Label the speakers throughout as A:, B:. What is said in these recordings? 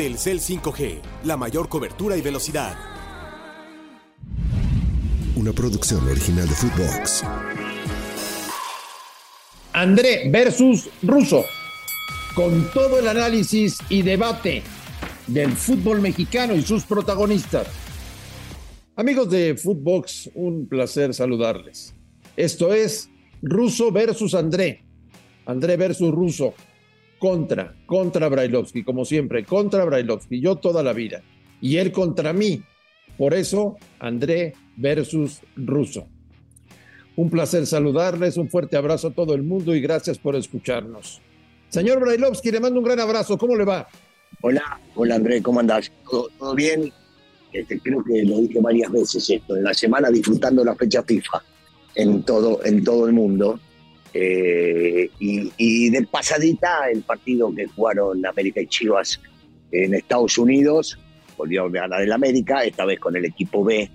A: Telcel 5G, la mayor cobertura y velocidad.
B: Una producción original de Footbox.
C: André versus Russo. Con todo el análisis y debate del fútbol mexicano y sus protagonistas. Amigos de Footbox, un placer saludarles. Esto es Russo versus André. André versus Russo. Contra, contra Brailovsky, como siempre, contra Brailovsky. Yo toda la vida. Y él contra mí. Por eso, André versus Russo. Un placer saludarles, un fuerte abrazo a todo el mundo y gracias por escucharnos. Señor Brailovsky, le mando un gran abrazo. ¿Cómo le va?
D: Hola, hola André, ¿cómo andás? ¿Todo, bien? Este, creo que lo dije varias veces esto, en la semana disfrutando la fecha FIFA en todo, en todo el mundo. Eh, y, de pasadita el partido que jugaron América y Chivas en Estados Unidos, volvió a ganar el América, esta vez con el equipo B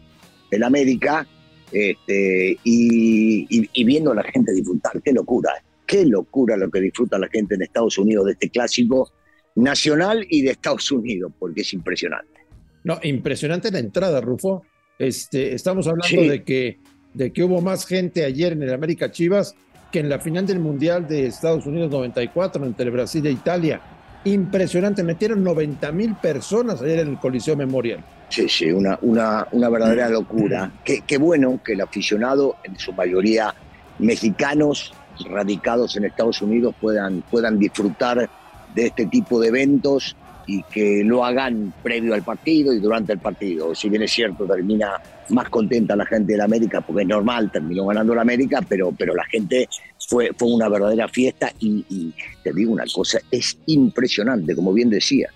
D: del América, este, y, viendo a la gente disfrutar, qué locura, qué locura lo que disfruta la gente en Estados Unidos de este clásico nacional y de Estados Unidos, porque es impresionante.
C: No, impresionante la entrada, Rufo. Este, estamos hablando de, que, de que hubo más gente ayer en el América Chivas que en la final del Mundial de Estados Unidos 94 entre Brasil e Italia. Impresionante, metieron 90 mil personas ayer en el Coliseo Memorial.
D: Sí, sí, una, una, una verdadera locura. Qué, qué bueno que el aficionado, en su mayoría mexicanos, radicados en Estados Unidos, puedan, puedan disfrutar de este tipo de eventos y que lo hagan previo al partido y durante el partido. Si bien es cierto, termina más contenta la gente de la América, porque es normal, terminó ganando la América, pero, pero la gente fue, fue una verdadera fiesta y, te digo una cosa, es impresionante, como bien decía.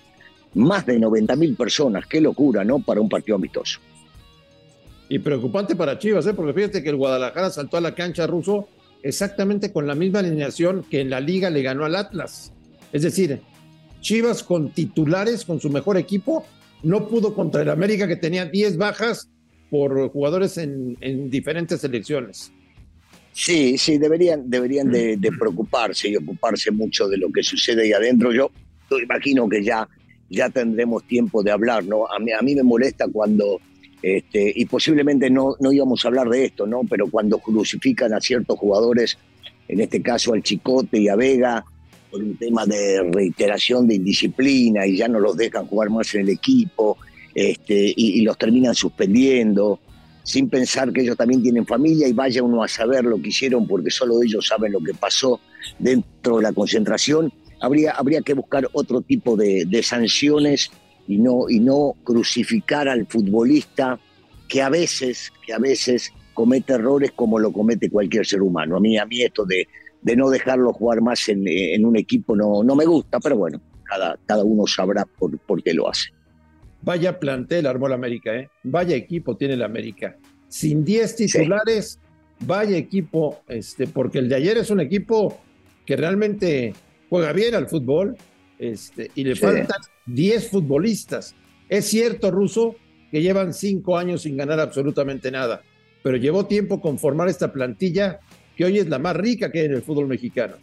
D: Más de 90 mil personas, qué locura, ¿no? Para un partido amistoso.
C: Y preocupante para Chivas, ¿eh? porque fíjate que el Guadalajara saltó a la cancha ruso exactamente con la misma alineación que en la liga le ganó al Atlas. Es decir, Chivas con titulares, con su mejor equipo, no pudo contra el América que tenía 10 bajas por jugadores en, diferentes selecciones.
D: Sí, sí, deberían, deberían de, preocuparse y ocuparse mucho de lo que sucede ahí adentro. Yo, imagino que ya, ya tendremos tiempo de hablar, ¿no? A mí, a mí me molesta cuando, este, y posiblemente no, no íbamos a hablar de esto, ¿no? Pero cuando crucifican a ciertos jugadores, en este caso al Chicote y a Vega, por un tema de reiteración de indisciplina y ya no los dejan jugar más en el equipo este, y, los terminan suspendiendo sin pensar que ellos también tienen familia y vaya uno a saber lo que hicieron porque solo ellos saben lo que pasó dentro de la concentración. Habría, habría que buscar otro tipo de, sanciones y no, y no crucificar al futbolista que a veces, que a veces comete errores como lo comete cualquier ser humano. A mí, a mí esto de de no dejarlo jugar más en, un equipo no, no me gusta, pero bueno, cada, cada uno sabrá por, por qué lo hace.
C: Vaya plantel armó la América, ¿eh? Vaya equipo tiene la América. Sin 10 titulares, vaya equipo, este, porque el de ayer es un equipo que realmente juega bien al fútbol este, y le faltan 10 futbolistas. Es cierto, Ruso, que llevan 5 años sin ganar absolutamente nada, pero llevó tiempo conformar esta plantilla que hoy es la más rica que hay en el fútbol mexicano.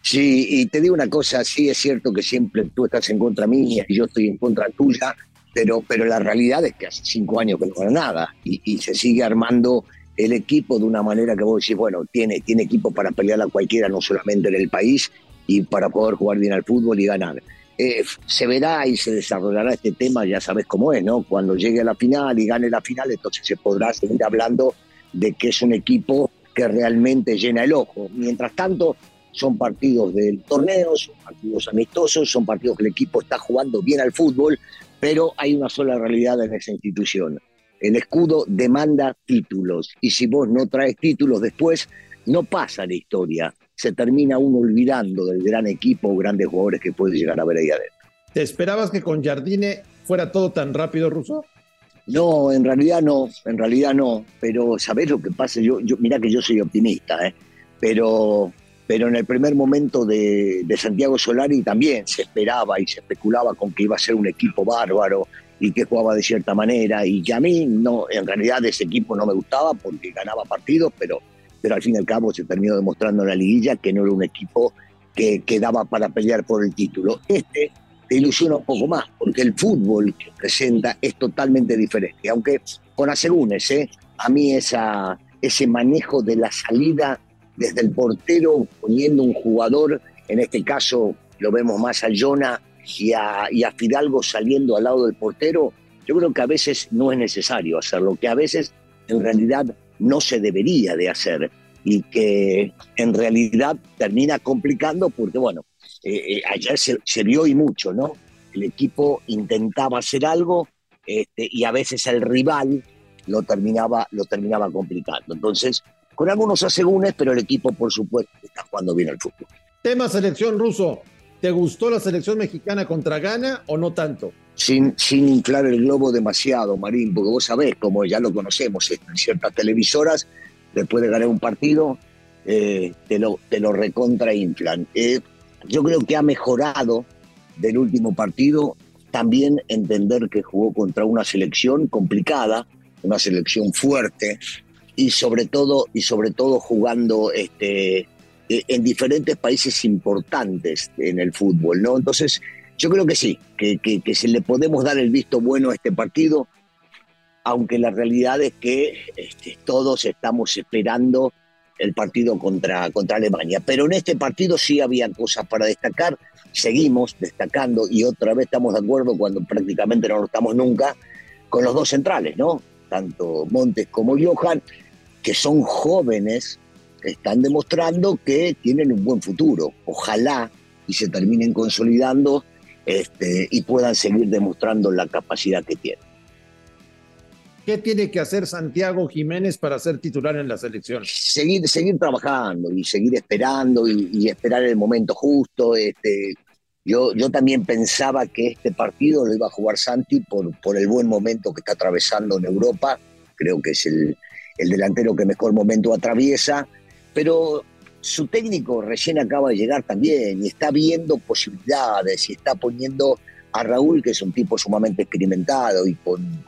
D: Sí, y te digo una cosa, sí es cierto que siempre tú estás en contra mía y yo estoy en contra tuya, pero, pero la realidad es que hace cinco años que no gana nada y, se sigue armando el equipo de una manera que vos decís, bueno, tiene, tiene equipo para pelear a cualquiera, no solamente en el país, y para poder jugar bien al fútbol y ganar. Eh, se verá y se desarrollará este tema, ya sabes cómo es, ¿no? Cuando llegue a la final y gane la final, entonces se podrá seguir hablando de que es un equipo que realmente llena el ojo. Mientras tanto, son partidos del torneo, son partidos amistosos, son partidos que el equipo está jugando bien al fútbol, pero hay una sola realidad en esa institución. El escudo demanda títulos y si vos no traes títulos después, no pasa la historia. Se termina uno olvidando del gran equipo o grandes jugadores que puede llegar a ver ahí adentro.
C: ¿Te esperabas que con Jardine fuera todo tan rápido, Russo?
D: No, en realidad no, en realidad no, pero ¿sabés lo que pasa? Yo, yo mira que yo soy optimista, ¿eh? pero, pero en el primer momento de, Santiago Solari también se esperaba y se especulaba con que iba a ser un equipo bárbaro y que jugaba de cierta manera y que a mí no, en realidad ese equipo no me gustaba porque ganaba partidos, pero, pero al fin y al cabo se terminó demostrando en la liguilla que no era un equipo que, quedaba daba para pelear por el título. Este te ilusiona un poco más, porque el fútbol que presenta es totalmente diferente. Aunque con asegúnes, ¿eh? a mí esa, ese manejo de la salida desde el portero, poniendo un jugador, en este caso lo vemos más a Jonah y a, y a Fidalgo saliendo al lado del portero, yo creo que a veces no es necesario hacerlo, que a veces en realidad no se debería de hacer y que en realidad termina complicando porque, bueno, eh, eh, ayer se, vio y mucho, ¿no? El equipo intentaba hacer algo este, y a veces el rival lo terminaba, lo terminaba complicando. Entonces, con algunos asegúnes, pero el equipo, por supuesto, está jugando bien al fútbol.
C: Tema selección ruso. ¿Te gustó la selección mexicana contra Ghana o no tanto?
D: Sin, sin inflar el globo demasiado, Marín, porque vos sabés, como ya lo conocemos en ciertas televisoras, después de ganar un partido, eh, te, lo, te lo recontra inflan. Eh, yo creo que ha mejorado del último partido también entender que jugó contra una selección complicada, una selección fuerte y sobre todo y sobre todo jugando este eh, en diferentes países importantes en el fútbol, ¿no? Entonces, yo creo que sí, que, que, se le podemos dar el visto bueno a este partido, aunque la realidad es que este, todos estamos esperando el partido contra, contra Alemania. Pero en este partido sí había cosas para destacar, seguimos destacando y otra vez estamos de acuerdo cuando prácticamente no lo estamos nunca con los dos centrales, ¿no? Tanto Montes como Johan, que son jóvenes están demostrando que tienen un buen futuro. Ojalá y se terminen consolidando este, y puedan seguir demostrando la capacidad que tienen.
C: ¿Qué tiene que hacer Santiago Jiménez para ser titular en la selección?
D: Seguir, seguir trabajando y seguir esperando y, esperar el momento justo. Este, yo, yo también pensaba que este partido lo iba a jugar Santi por, por el buen momento que está atravesando en Europa. Creo que es el, el delantero que mejor momento atraviesa pero su técnico recién acaba de llegar también y está viendo posibilidades y está poniendo a Raúl, que es un tipo sumamente experimentado y con,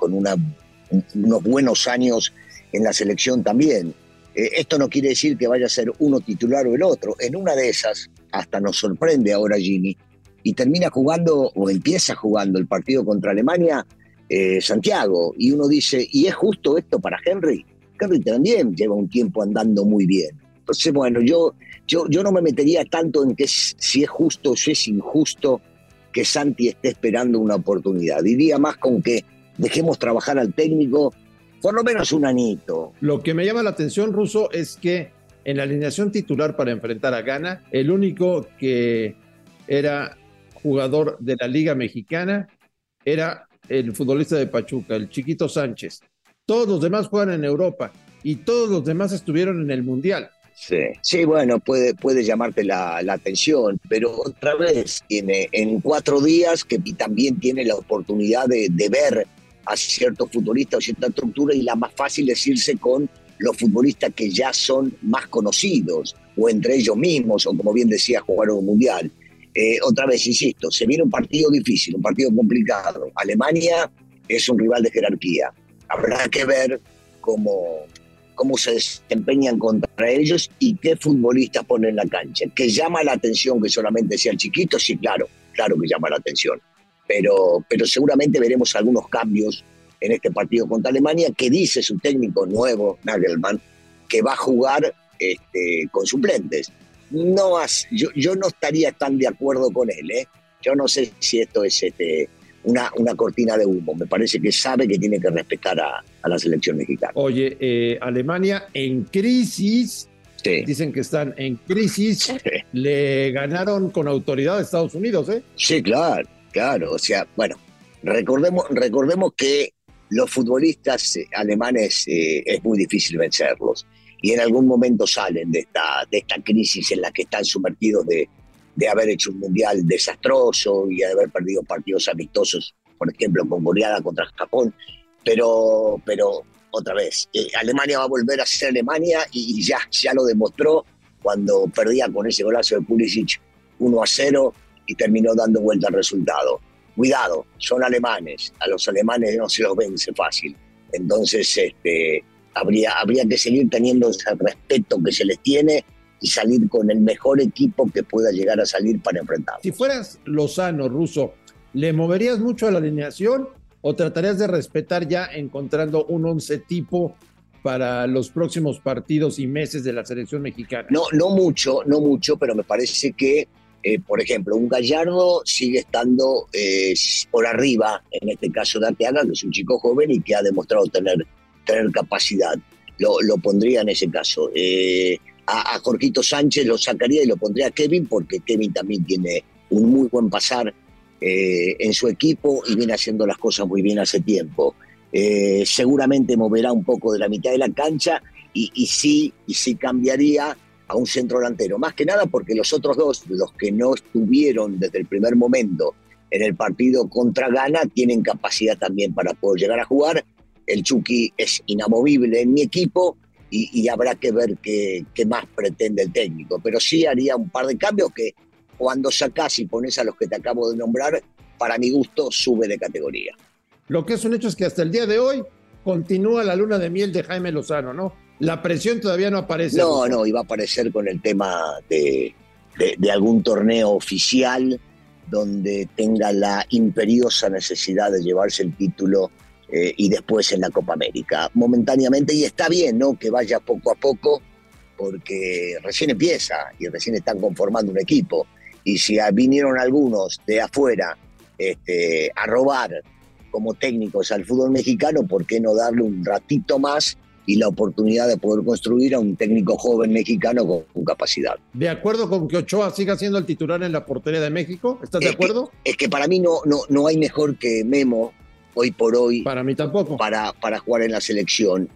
D: unos buenos años en la selección también. Eh, esto no quiere decir que vaya a ser uno titular o el otro. En una de esas, hasta nos sorprende ahora Jimmy, y termina jugando o empieza jugando el partido contra Alemania eh, Santiago. Y uno dice, ¿y es justo esto para Henry? Henry también lleva un tiempo andando muy bien. Entonces, bueno, yo, yo, yo no me metería tanto en que si es justo o si es injusto que Santi esté esperando una oportunidad. Diría más con que dejemos trabajar al técnico por lo menos un anito.
C: Lo que me llama la atención, Russo, es que en la alineación titular para enfrentar a Ghana, el único que era jugador de la Liga Mexicana era el futbolista de Pachuca, el Chiquito Sánchez. Todos los demás juegan en Europa y todos los demás estuvieron en el Mundial.
D: Sí, sí, bueno, puede, puede llamarte la, atención, pero otra vez tiene en cuatro días que también tiene la oportunidad de, ver a ciertos futbolistas o cierta estructura y la más fácil es irse con los futbolistas que ya son más conocidos o entre ellos mismos o como bien decía jugar un mundial. Eh, otra vez, insisto, se viene un partido difícil, un partido complicado. Alemania es un rival de jerarquía. Habrá que ver cómo, cómo se desempeñan contra ellos y qué futbolistas ponen en la cancha. Que llama la atención que solamente sea el chiquito, sí, claro, claro que llama la atención. Pero, pero seguramente veremos algunos cambios en este partido contra Alemania, que dice su técnico nuevo, Nagelman, que va a jugar este, con suplentes. No, yo, yo no estaría tan de acuerdo con él, ¿eh? Yo no sé si esto es este, una, una cortina de humo. Me parece que sabe que tiene que respetar a, la selección mexicana.
C: Oye, eh, Alemania en crisis. Dicen que están en crisis. Le ganaron con autoridad a Estados Unidos, ¿eh?
D: Sí, claro, claro. O sea, bueno, recordemos, recordemos que los futbolistas eh, alemanes eh, es muy difícil vencerlos y en algún momento salen de esta, de esta crisis en la que están sumergidos de, de haber hecho un mundial desastroso y de haber perdido partidos amistosos, por ejemplo, con Corea contra Japón. Pero, pero otra vez, eh, Alemania va a volver a ser Alemania y ya, ya lo demostró cuando perdía con ese golazo de Pulisic 1 a 0 y terminó dando vuelta al resultado. Cuidado, son alemanes, a los alemanes no se los vence fácil. Entonces, este, habría, habría que seguir teniendo ese respeto que se les tiene y salir con el mejor equipo que pueda llegar a salir para enfrentar.
C: Si fueras Lozano, Ruso, ¿le moverías mucho a la alineación o tratarías de respetar ya encontrando un once tipo para los próximos partidos y meses de la selección mexicana?
D: No, no mucho, no mucho, pero me parece que, eh, por ejemplo, un Gallardo sigue estando eh, por arriba, en este caso de Arteaga, que es un chico joven y que ha demostrado tener, tener capacidad. Lo, lo pondría en ese caso. Eh, a, a Jorgito Sánchez lo sacaría y lo pondría a Kevin, porque Kevin también tiene un muy buen pasar en su equipo y viene haciendo las cosas muy bien hace tiempo. Seguramente moverá un poco de la mitad de la cancha y, y, sí, y sí cambiaría a un centro delantero. Más que nada porque los otros dos, los que no estuvieron desde el primer momento en el partido contra Ghana, tienen capacidad también para poder llegar a jugar. El Chucky es inamovible en mi equipo y, y habrá que ver qué, qué, más pretende el técnico. Pero sí haría un par de cambios que cuando sacás y pones a los que te acabo de nombrar, para mi gusto sube de categoría.
C: Lo que es un hecho es que hasta el día de hoy continúa la luna de miel de Jaime Lozano, ¿no? La presión todavía no aparece.
D: No, no, iba a aparecer con el tema de, de, de algún torneo oficial donde tenga la imperiosa necesidad de llevarse el título eh, y después en la Copa América. Momentáneamente, y está bien, ¿no? Que vaya poco a poco, porque recién empieza y recién están conformando un equipo. Y si vinieron algunos de afuera este, a robar como técnicos al fútbol mexicano, ¿por qué no darle un ratito más y la oportunidad de poder construir a un técnico joven mexicano con, con capacidad?
C: ¿De acuerdo con que Ochoa siga siendo el titular en la portería de México? ¿Estás
D: es
C: de acuerdo?
D: Que, es que para mí no, no, no hay mejor que Memo hoy por hoy.
C: Para mí tampoco.
D: Para, para jugar en la selección.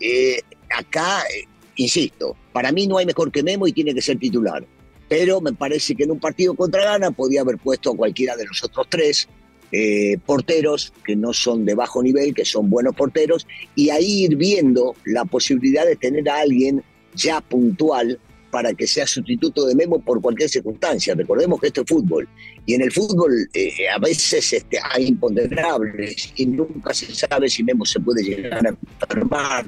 D: Eh, acá, eh, insisto, para mí no hay mejor que Memo y tiene que ser titular. Pero me parece que en un partido contra Ghana podía haber puesto a cualquiera de los otros tres eh, porteros que no son de bajo nivel, que son buenos porteros, y ahí ir viendo la posibilidad de tener a alguien ya puntual para que sea sustituto de Memo por cualquier circunstancia. Recordemos que esto es fútbol. Y en el fútbol eh, a veces este, hay imponderables y nunca se sabe si Memo se puede llegar a enfermar,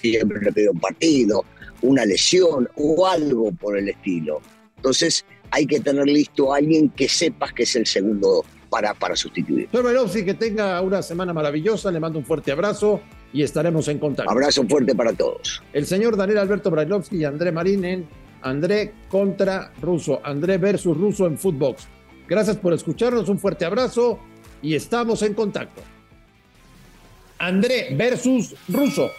D: siempre le un partido, una lesión o algo por el estilo. Entonces hay que tener listo a alguien que sepas que es el segundo para, para sustituir.
C: Señor Belovsi, que tenga una semana maravillosa, le mando un fuerte abrazo y estaremos en contacto.
D: Abrazo fuerte para todos.
C: El señor Daniel Alberto Brailovsky y André Marín en André contra Russo, André versus Russo en Footbox. Gracias por escucharnos, un fuerte abrazo y estamos en contacto. André versus Russo.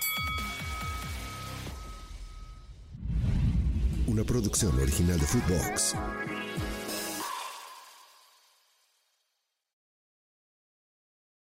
B: Una producción original de Footbox.